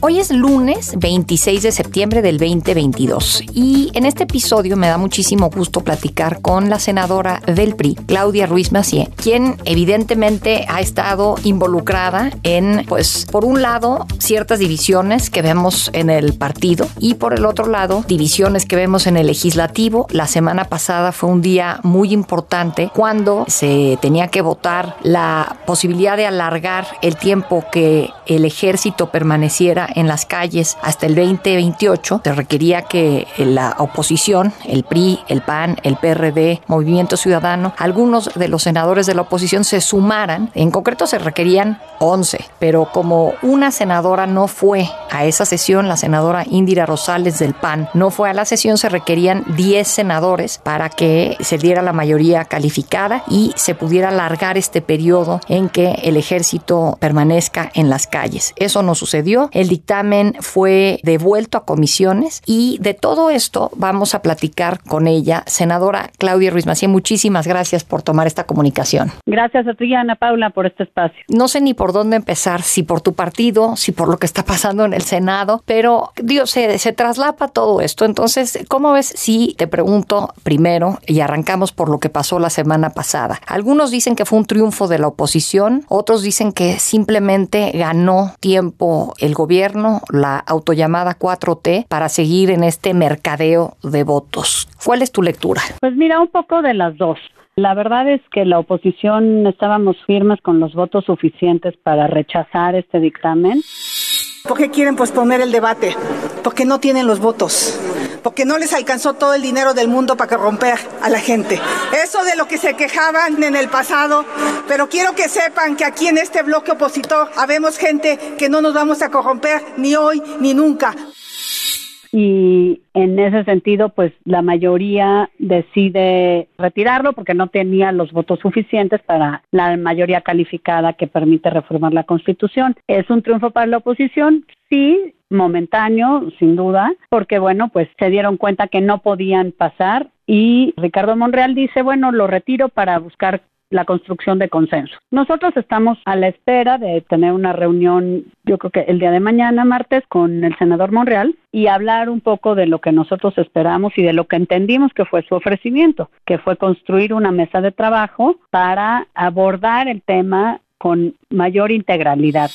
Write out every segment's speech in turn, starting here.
Hoy es lunes 26 de septiembre del 2022 y en este episodio me da muchísimo gusto platicar con la senadora del PRI, Claudia Ruiz Macié, quien evidentemente ha estado involucrada en, pues, por un lado, ciertas divisiones que vemos en el partido y por el otro lado, divisiones que vemos en el legislativo. La semana pasada fue un día muy importante cuando se tenía que votar la posibilidad de alargar el tiempo que el ejército permaneciera en las calles hasta el 2028, se requería que la oposición, el PRI, el PAN, el PRD, Movimiento Ciudadano, algunos de los senadores de la oposición se sumaran. En concreto se requerían 11, pero como una senadora no fue a esa sesión, la senadora Indira Rosales del PAN no fue a la sesión, se requerían 10 senadores para que se diera la mayoría calificada y se pudiera alargar este periodo en que el ejército permanezca en las calles. Eso no sucedió. El dictamen fue devuelto a comisiones y de todo esto vamos a platicar con ella. Senadora Claudia Ruiz Macía, muchísimas gracias por tomar esta comunicación. Gracias a ti, Ana Paula, por este espacio. No sé ni por dónde empezar, si por tu partido, si por lo que está pasando en el Senado, pero Dios, se, se traslapa todo esto. Entonces, ¿cómo ves si te pregunto primero y arrancamos por lo que pasó la semana pasada? Algunos dicen que fue un triunfo de la oposición, otros dicen que simplemente ganó tiempo el gobierno la autollamada 4T, para seguir en este mercadeo de votos. ¿Cuál es tu lectura? Pues mira, un poco de las dos. La verdad es que la oposición estábamos firmes con los votos suficientes para rechazar este dictamen. ¿Por qué quieren posponer el debate? Porque no tienen los votos porque no les alcanzó todo el dinero del mundo para corromper a la gente. Eso de lo que se quejaban en el pasado, pero quiero que sepan que aquí en este bloque opositor habemos gente que no nos vamos a corromper ni hoy ni nunca. Y en ese sentido, pues la mayoría decide retirarlo porque no tenía los votos suficientes para la mayoría calificada que permite reformar la Constitución. ¿Es un triunfo para la oposición? Sí, momentáneo, sin duda, porque bueno, pues se dieron cuenta que no podían pasar y Ricardo Monreal dice, bueno, lo retiro para buscar la construcción de consenso. Nosotros estamos a la espera de tener una reunión, yo creo que el día de mañana, martes, con el senador Monreal y hablar un poco de lo que nosotros esperamos y de lo que entendimos que fue su ofrecimiento, que fue construir una mesa de trabajo para abordar el tema con mayor integralidad.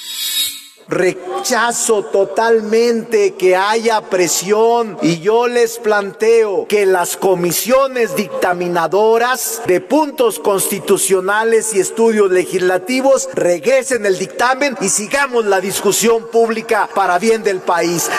Rechazo totalmente que haya presión y yo les planteo que las comisiones dictaminadoras de puntos constitucionales y estudios legislativos regresen el dictamen y sigamos la discusión pública para bien del país.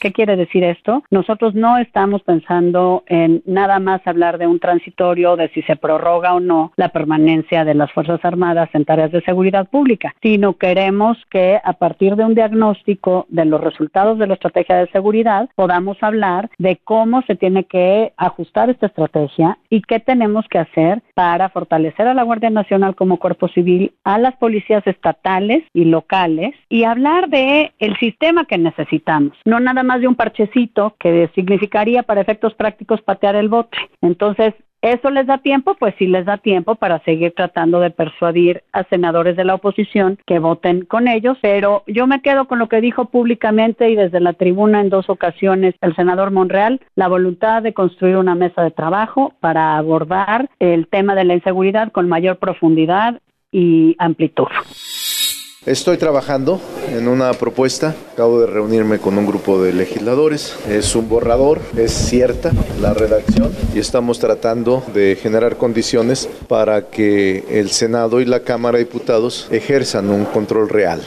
¿Qué quiere decir esto? Nosotros no estamos pensando en nada más hablar de un transitorio, de si se prorroga o no la permanencia de las Fuerzas Armadas en tareas de seguridad pública, sino queremos que a partir de un diagnóstico de los resultados de la estrategia de seguridad podamos hablar de cómo se tiene que ajustar esta estrategia y qué tenemos que hacer para fortalecer a la Guardia Nacional como cuerpo civil, a las policías estatales y locales y hablar de el sistema que necesitamos, no nada más de un parchecito que significaría para efectos prácticos patear el bote. Entonces, ¿Eso les da tiempo? Pues sí les da tiempo para seguir tratando de persuadir a senadores de la oposición que voten con ellos, pero yo me quedo con lo que dijo públicamente y desde la tribuna en dos ocasiones el senador Monreal, la voluntad de construir una mesa de trabajo para abordar el tema de la inseguridad con mayor profundidad y amplitud. Estoy trabajando en una propuesta, acabo de reunirme con un grupo de legisladores, es un borrador, es cierta la redacción y estamos tratando de generar condiciones para que el Senado y la Cámara de Diputados ejerzan un control real.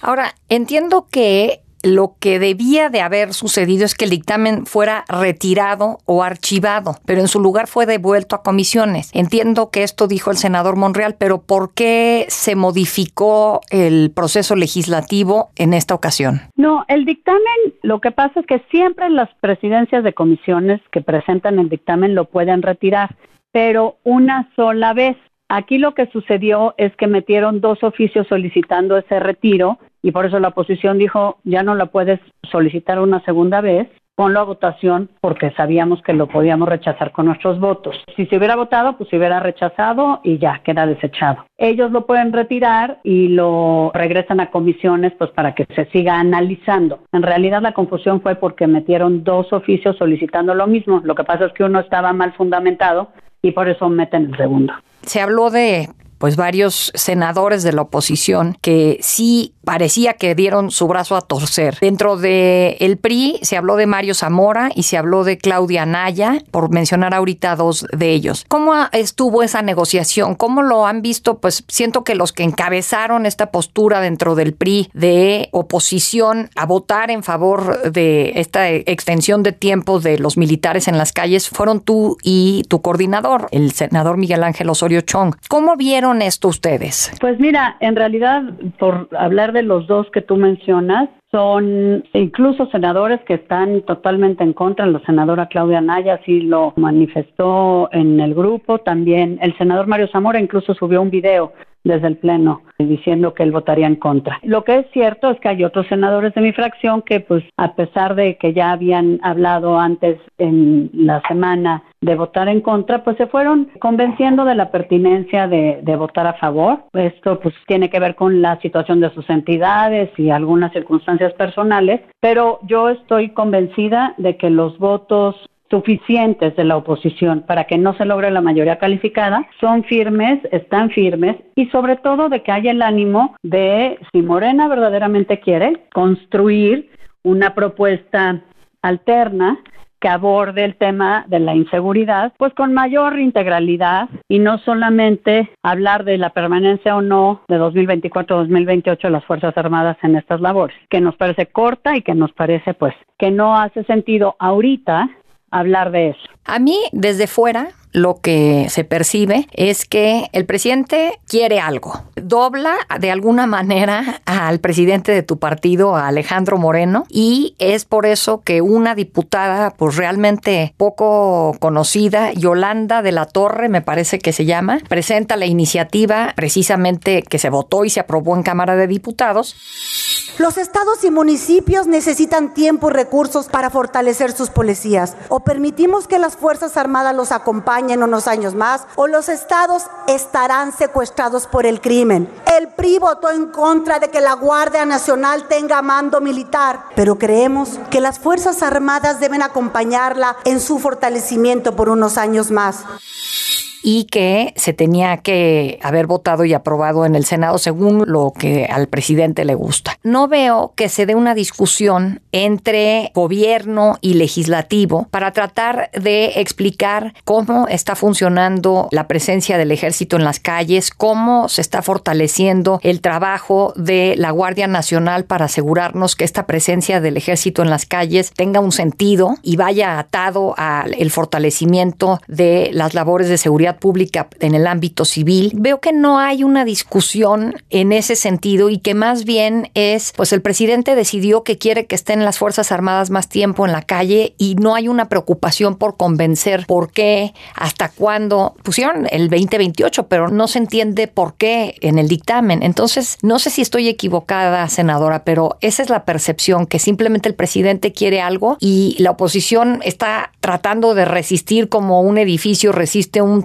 Ahora, entiendo que lo que debía de haber sucedido es que el dictamen fuera retirado o archivado, pero en su lugar fue devuelto a comisiones. Entiendo que esto dijo el senador Monreal, pero ¿por qué se modificó el proceso legislativo en esta ocasión? No, el dictamen, lo que pasa es que siempre las presidencias de comisiones que presentan el dictamen lo pueden retirar, pero una sola vez Aquí lo que sucedió es que metieron dos oficios solicitando ese retiro y por eso la oposición dijo, ya no la puedes solicitar una segunda vez, ponlo a votación porque sabíamos que lo podíamos rechazar con nuestros votos. Si se hubiera votado, pues se hubiera rechazado y ya queda desechado. Ellos lo pueden retirar y lo regresan a comisiones pues para que se siga analizando. En realidad la confusión fue porque metieron dos oficios solicitando lo mismo. Lo que pasa es que uno estaba mal fundamentado y por eso meten el segundo. Se habló de pues varios senadores de la oposición que sí parecía que dieron su brazo a torcer. Dentro de PRI se habló de Mario Zamora y se habló de Claudia Naya, por mencionar ahorita dos de ellos. ¿Cómo estuvo esa negociación? ¿Cómo lo han visto? Pues siento que los que encabezaron esta postura dentro del PRI de oposición a votar en favor de esta extensión de tiempo de los militares en las calles fueron tú y tu coordinador, el senador Miguel Ángel Osorio Chong. ¿Cómo vieron esto ustedes? Pues mira, en realidad, por hablar de los dos que tú mencionas, son incluso senadores que están totalmente en contra. La senadora Claudia Naya sí lo manifestó en el grupo. También el senador Mario Zamora incluso subió un video desde el Pleno diciendo que él votaría en contra. Lo que es cierto es que hay otros senadores de mi fracción que, pues, a pesar de que ya habían hablado antes en la semana de votar en contra, pues se fueron convenciendo de la pertinencia de, de, votar a favor. Esto pues tiene que ver con la situación de sus entidades y algunas circunstancias personales, pero yo estoy convencida de que los votos suficientes de la oposición para que no se logre la mayoría calificada, son firmes, están firmes y sobre todo de que haya el ánimo de, si Morena verdaderamente quiere, construir una propuesta alterna que aborde el tema de la inseguridad, pues con mayor integralidad y no solamente hablar de la permanencia o no de 2024-2028 de las Fuerzas Armadas en estas labores, que nos parece corta y que nos parece pues que no hace sentido ahorita hablar de eso. A mí, desde fuera, lo que se percibe es que el presidente quiere algo. Dobla de alguna manera al presidente de tu partido, Alejandro Moreno, y es por eso que una diputada, pues realmente poco conocida, Yolanda de la Torre, me parece que se llama, presenta la iniciativa precisamente que se votó y se aprobó en Cámara de Diputados. Los estados y municipios necesitan tiempo y recursos para fortalecer sus policías. O permitimos que las Fuerzas Armadas los acompañen en unos años más o los estados estarán secuestrados por el crimen. El PRI votó en contra de que la Guardia Nacional tenga mando militar, pero creemos que las Fuerzas Armadas deben acompañarla en su fortalecimiento por unos años más y que se tenía que haber votado y aprobado en el Senado según lo que al presidente le gusta. No veo que se dé una discusión entre gobierno y legislativo para tratar de explicar cómo está funcionando la presencia del ejército en las calles, cómo se está fortaleciendo el trabajo de la Guardia Nacional para asegurarnos que esta presencia del ejército en las calles tenga un sentido y vaya atado al fortalecimiento de las labores de seguridad pública en el ámbito civil, veo que no hay una discusión en ese sentido y que más bien es, pues el presidente decidió que quiere que estén las Fuerzas Armadas más tiempo en la calle y no hay una preocupación por convencer por qué, hasta cuándo pusieron el 2028, pero no se entiende por qué en el dictamen. Entonces, no sé si estoy equivocada, senadora, pero esa es la percepción, que simplemente el presidente quiere algo y la oposición está tratando de resistir como un edificio resiste un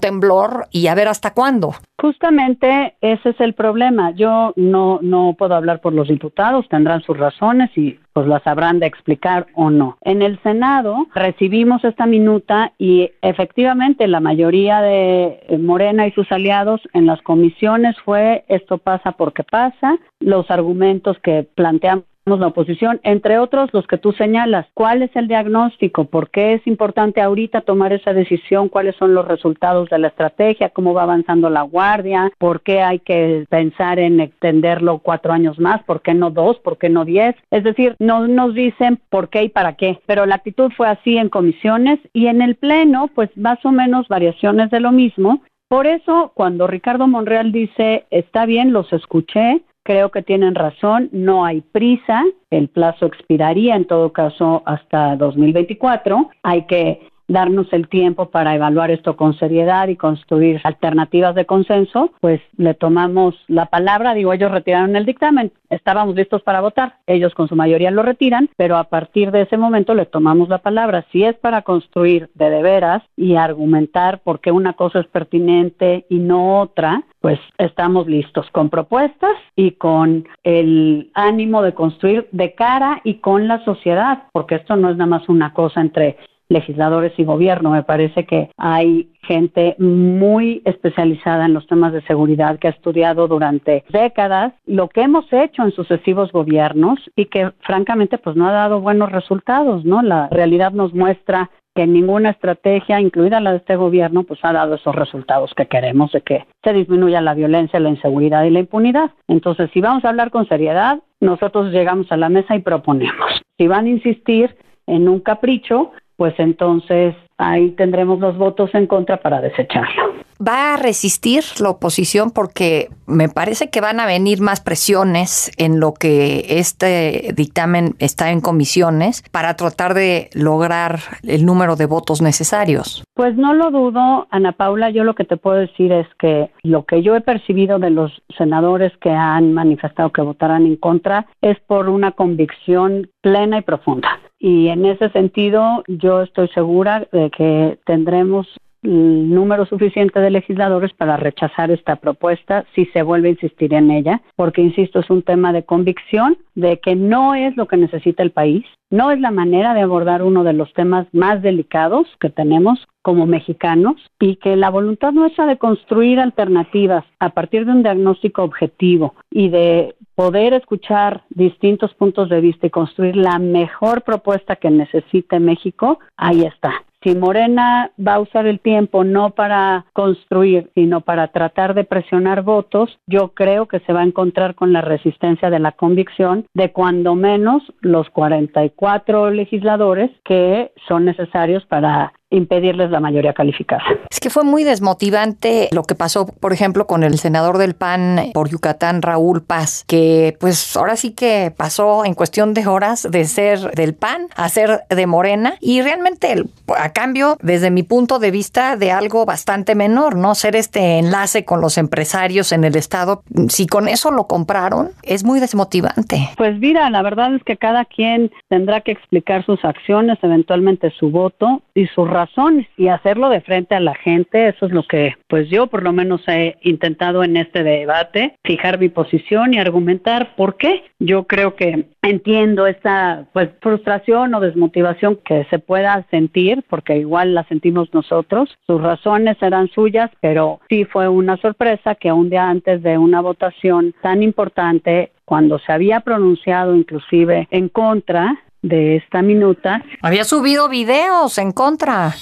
y a ver hasta cuándo. Justamente ese es el problema. Yo no, no puedo hablar por los diputados, tendrán sus razones y pues las habrán de explicar o no. En el Senado recibimos esta minuta y efectivamente la mayoría de Morena y sus aliados en las comisiones fue esto pasa porque pasa, los argumentos que planteamos la oposición, entre otros los que tú señalas. ¿Cuál es el diagnóstico? ¿Por qué es importante ahorita tomar esa decisión? ¿Cuáles son los resultados de la estrategia? ¿Cómo va avanzando la guardia? ¿Por qué hay que pensar en extenderlo cuatro años más? ¿Por qué no dos? ¿Por qué no diez? Es decir, no nos dicen por qué y para qué, pero la actitud fue así en comisiones y en el Pleno, pues más o menos variaciones de lo mismo. Por eso, cuando Ricardo Monreal dice, está bien, los escuché, creo que tienen razón, no hay prisa, el plazo expiraría en todo caso hasta 2024, hay que darnos el tiempo para evaluar esto con seriedad y construir alternativas de consenso, pues le tomamos la palabra, digo, ellos retiraron el dictamen, estábamos listos para votar, ellos con su mayoría lo retiran, pero a partir de ese momento le tomamos la palabra. Si es para construir de de veras y argumentar por qué una cosa es pertinente y no otra, pues estamos listos con propuestas y con el ánimo de construir de cara y con la sociedad, porque esto no es nada más una cosa entre legisladores y gobierno. Me parece que hay gente muy especializada en los temas de seguridad que ha estudiado durante décadas lo que hemos hecho en sucesivos gobiernos y que francamente pues no ha dado buenos resultados, ¿no? La realidad nos muestra que ninguna estrategia, incluida la de este gobierno, pues ha dado esos resultados que queremos de que se disminuya la violencia, la inseguridad y la impunidad. Entonces, si vamos a hablar con seriedad, nosotros llegamos a la mesa y proponemos. Si van a insistir en un capricho, pues entonces ahí tendremos los votos en contra para desecharlo. ¿Va a resistir la oposición? Porque me parece que van a venir más presiones en lo que este dictamen está en comisiones para tratar de lograr el número de votos necesarios. Pues no lo dudo, Ana Paula. Yo lo que te puedo decir es que lo que yo he percibido de los senadores que han manifestado que votarán en contra es por una convicción plena y profunda y en ese sentido yo estoy segura de que tendremos el número suficiente de legisladores para rechazar esta propuesta si se vuelve a insistir en ella, porque, insisto, es un tema de convicción de que no es lo que necesita el país, no es la manera de abordar uno de los temas más delicados que tenemos como mexicanos y que la voluntad nuestra de construir alternativas a partir de un diagnóstico objetivo y de poder escuchar distintos puntos de vista y construir la mejor propuesta que necesite México, ahí está. Si Morena va a usar el tiempo no para construir, sino para tratar de presionar votos, yo creo que se va a encontrar con la resistencia de la convicción de cuando menos los 44 legisladores que son necesarios para impedirles la mayoría calificada. Es que fue muy desmotivante lo que pasó, por ejemplo, con el senador del PAN por Yucatán, Raúl Paz, que pues ahora sí que pasó en cuestión de horas de ser del PAN a ser de Morena y realmente a cambio, desde mi punto de vista, de algo bastante menor, ¿no? Ser este enlace con los empresarios en el Estado, si con eso lo compraron, es muy desmotivante. Pues mira, la verdad es que cada quien tendrá que explicar sus acciones, eventualmente su voto y su razones y hacerlo de frente a la gente. Eso es lo que, pues yo por lo menos he intentado en este debate, fijar mi posición y argumentar por qué. Yo creo que entiendo esta pues frustración o desmotivación que se pueda sentir, porque igual la sentimos nosotros. Sus razones serán suyas, pero sí fue una sorpresa que un día antes de una votación tan importante cuando se había pronunciado inclusive en contra de esta minuta. Había subido videos en contra.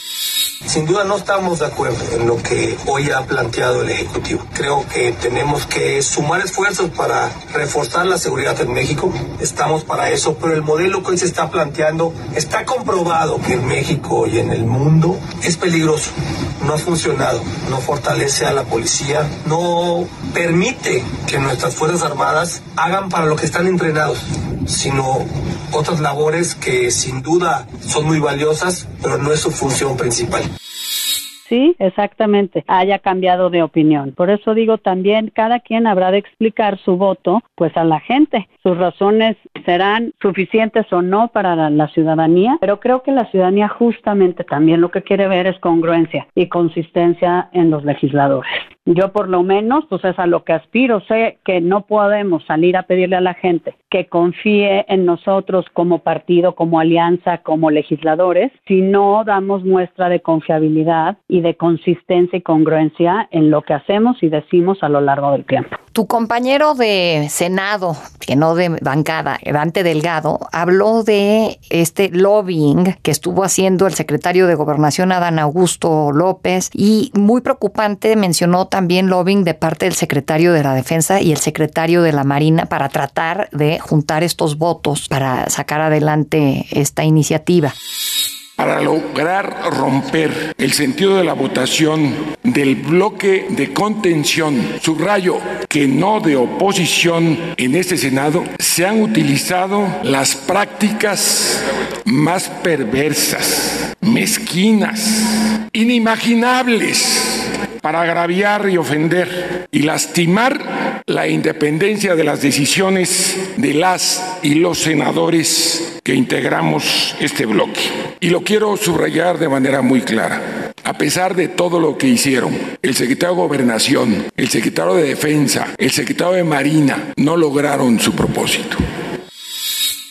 Sin duda no estamos de acuerdo en lo que hoy ha planteado el Ejecutivo. Creo que tenemos que sumar esfuerzos para reforzar la seguridad en México. Estamos para eso, pero el modelo que hoy se está planteando está comprobado que en México y en el mundo es peligroso. No ha funcionado, no fortalece a la policía, no permite que nuestras Fuerzas Armadas hagan para lo que están entrenados, sino otras labores que sin duda son muy valiosas, pero no es su función principal. Sí, exactamente, haya cambiado de opinión. Por eso digo también, cada quien habrá de explicar su voto, pues a la gente. Sus razones serán suficientes o no para la, la, ciudadanía, pero creo que la ciudadanía justamente también lo que quiere ver es congruencia y consistencia en los legisladores. Yo por lo menos, pues es a lo que aspiro. Sé que no podemos salir a pedirle a la gente que confíe en nosotros como partido, como alianza, como legisladores, si no damos muestra de confiabilidad y de consistencia y congruencia en lo que hacemos y decimos a lo largo del tiempo. Tu compañero de Senado, que no de bancada, Dante Delgado, habló de este lobbying que estuvo haciendo el secretario de Gobernación, Adán Augusto López, y muy preocupante mencionó también lobbying de parte del secretario de la Defensa y el secretario de la Marina para tratar de juntar estos votos para sacar adelante esta iniciativa. Para lograr romper el sentido de la votación del bloque de contención, subrayo que no de oposición en este Senado, se han utilizado las prácticas más perversas, mezquinas, inimaginables para agraviar y ofender y lastimar la independencia de las decisiones de las y los senadores que integramos este bloque. Y lo quiero subrayar de manera muy clara. A pesar de todo lo que hicieron, el secretario de Gobernación, el secretario de Defensa, el secretario de Marina no lograron su propósito.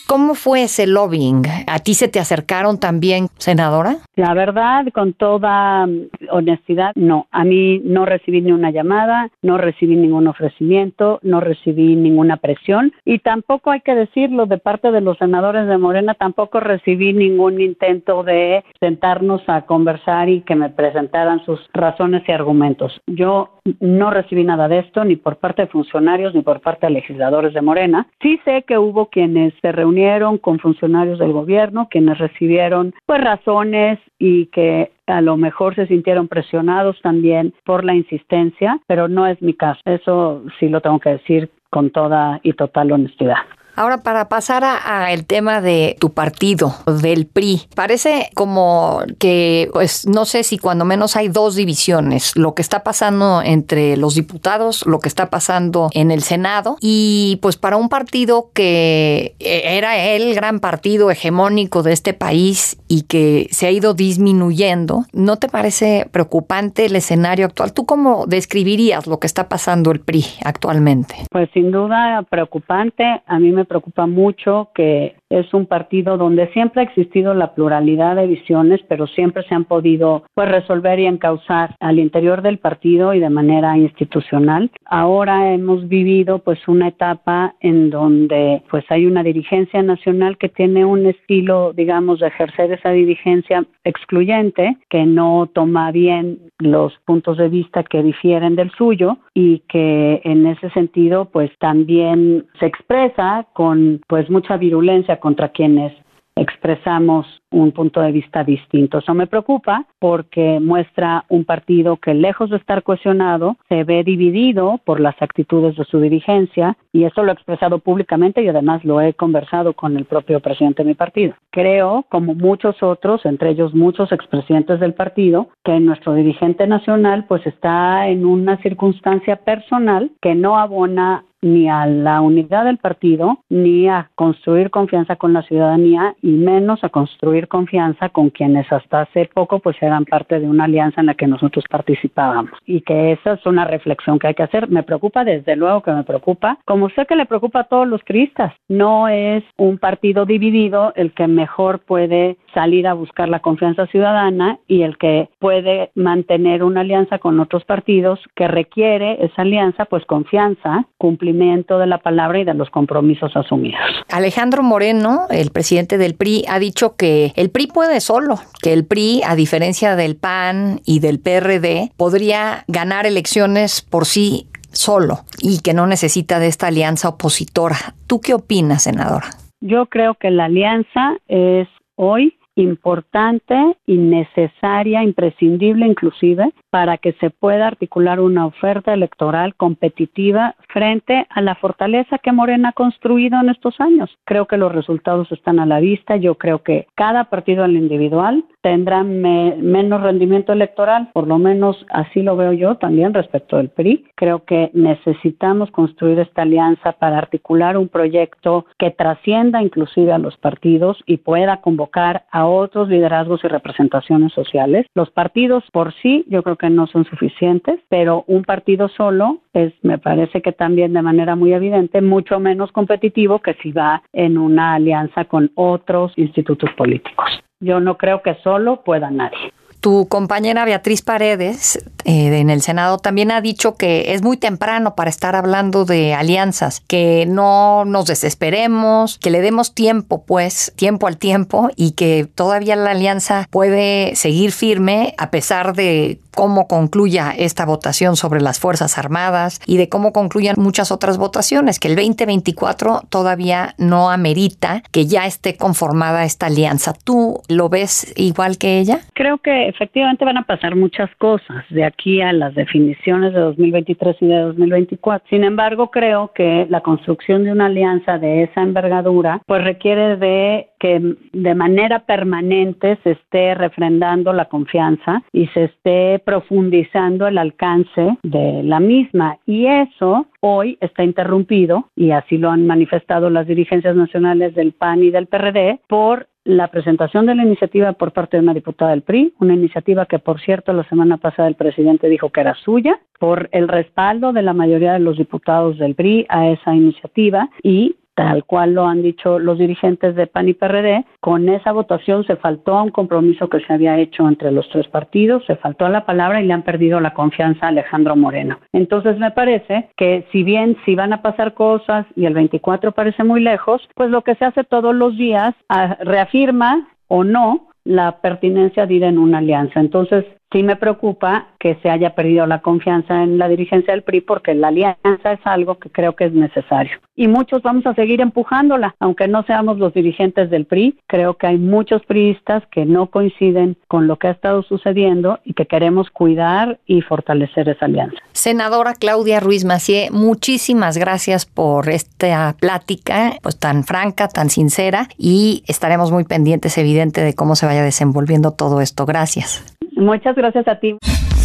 ¿Cómo fue ese lobbying? ¿A ti se te acercaron también, senadora? La verdad, con toda honestidad, no. A mí no recibí ni una llamada, no recibí ningún ofrecimiento, no recibí ninguna presión y tampoco hay que decirlo de parte de los senadores de Morena, tampoco recibí ningún intento de sentarnos a conversar y que me presentaran sus razones y argumentos. Yo no recibí nada de esto ni por parte de funcionarios ni por parte de legisladores de Morena. Sí sé que hubo quienes se reunieron con funcionarios del gobierno, quienes recibieron pues razones y que a lo mejor se sintieron presionados también por la insistencia, pero no es mi caso. Eso sí lo tengo que decir con toda y total honestidad. Ahora, para pasar a, el tema de tu partido, del PRI, parece como que, pues, no sé si cuando menos hay dos divisiones, lo que está pasando entre los diputados, lo que está pasando en el Senado, y pues para un partido que e, era el gran partido hegemónico de este país y que se ha ido disminuyendo, ¿no te parece preocupante el escenario actual? ¿Tú cómo describirías lo que está pasando el PRI actualmente? Pues sin duda preocupante. A mí me preocupa mucho que es un partido donde siempre ha existido la pluralidad de visiones, pero siempre se han podido pues resolver y encauzar al interior del partido y de manera institucional. Ahora hemos vivido pues una etapa en donde pues hay una dirigencia nacional que tiene un estilo, digamos, de ejercer esa dirigencia excluyente, que no toma bien los puntos de vista que difieren del suyo y que en ese sentido pues también se expresa con pues mucha virulencia contra quienes expresamos un punto de vista distinto. Eso me preocupa porque muestra un partido que lejos de estar cohesionado se ve dividido por las actitudes de su dirigencia y eso lo he expresado públicamente y además lo he conversado con el propio presidente de mi partido. Creo, como muchos otros, entre ellos muchos expresidentes del partido, que nuestro dirigente nacional pues está en una circunstancia personal que no abona ni a la unidad del partido, ni a construir confianza con la ciudadanía y menos a construir confianza con quienes hasta hace poco pues eran parte de una alianza en la que nosotros participábamos. Y que esa es una reflexión que hay que hacer. Me preocupa, desde luego que me preocupa, como sé que le preocupa a todos los cristas. No es un partido dividido el que mejor puede salir a buscar la confianza ciudadana y el que puede mantener una alianza con otros partidos que requiere esa alianza pues confianza, cumplimiento de la palabra y de los compromisos asumidos. Alejandro Moreno, el presidente del PRI, ha dicho que el PRI puede solo, que el PRI, a diferencia del PAN y del PRD, podría ganar elecciones por sí solo y que no necesita de esta alianza opositora. ¿Tú qué opinas, senadora? Yo creo que la alianza es hoy importante y necesaria, imprescindible inclusive, para que se pueda articular una oferta electoral competitiva frente a la fortaleza que Morena ha construido en estos años. Creo que los resultados están a la vista. Yo creo que cada partido al individual tendrá menos rendimiento electoral, por lo menos así lo veo yo también respecto del PRI. Creo que necesitamos construir esta alianza para articular un proyecto que trascienda inclusive a los partidos y pueda convocar a otros liderazgos y representaciones sociales. Los partidos por sí yo creo que no son suficientes, pero un partido solo es, me parece que también de manera muy evidente, mucho menos competitivo que si va en una alianza con otros institutos políticos. Yo no creo que solo pueda nadie. Tu compañera Beatriz Paredes eh, en el Senado también ha dicho que es muy temprano para estar hablando de alianzas, que no nos desesperemos, que le demos tiempo, pues, tiempo al tiempo y que todavía la alianza puede seguir firme a pesar de cómo concluya esta votación sobre las Fuerzas Armadas y de cómo concluyan muchas otras votaciones, que el 2024 todavía no amerita que ya esté conformada esta alianza. ¿Tú lo ves igual que ella? Creo que efectivamente van a pasar muchas cosas de aquí a las definiciones de 2023 y de 2024. Sin embargo, creo que la construcción de una alianza de esa envergadura pues requiere de que de manera permanente se esté refrendando la confianza y se esté profundizando el alcance de la misma. Y eso hoy está interrumpido, y así lo han manifestado las dirigencias nacionales del PAN y del PRD, por la presentación de la iniciativa por parte de una diputada del PRI, una iniciativa que, por cierto, la semana pasada el presidente dijo que era suya, por el respaldo de la mayoría de los diputados del PRI a esa iniciativa y tal cual lo han dicho los dirigentes de PAN y PRD, con esa votación se faltó a un compromiso que se había hecho entre los tres partidos, se faltó a la palabra y le han perdido la confianza a Alejandro Moreno. Entonces me parece que si bien si van a pasar cosas y el 24 parece muy lejos, pues lo que se hace todos los días ah, reafirma o no la pertinencia de ir en una alianza. Entonces, sí me preocupa que se haya perdido la confianza en la dirigencia del PRI porque la alianza es algo que creo que es necesario. Y muchos vamos a seguir empujándola, aunque no seamos los dirigentes del PRI. Creo que hay muchos priistas que no coinciden con lo que ha estado sucediendo y que queremos cuidar y fortalecer esa alianza. Senadora Claudia Ruiz Macié, muchísimas gracias por esta plática, pues tan franca, tan sincera y estaremos muy pendientes, evidente, de cómo se vaya desenvolviendo todo esto. Gracias. Muchas gracias a ti.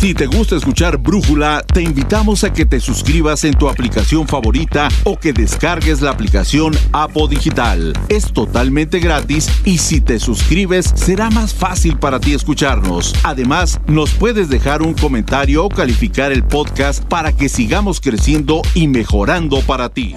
Si te gusta escuchar Brújula, te invitamos a que te suscribas en tu aplicación favorita o que descargues la aplicación Apo Digital. Es totalmente gratis y si te suscribes será más fácil para ti escucharnos. Además, nos puedes dejar un comentario o calificar el podcast para que sigamos creciendo y mejorando para ti.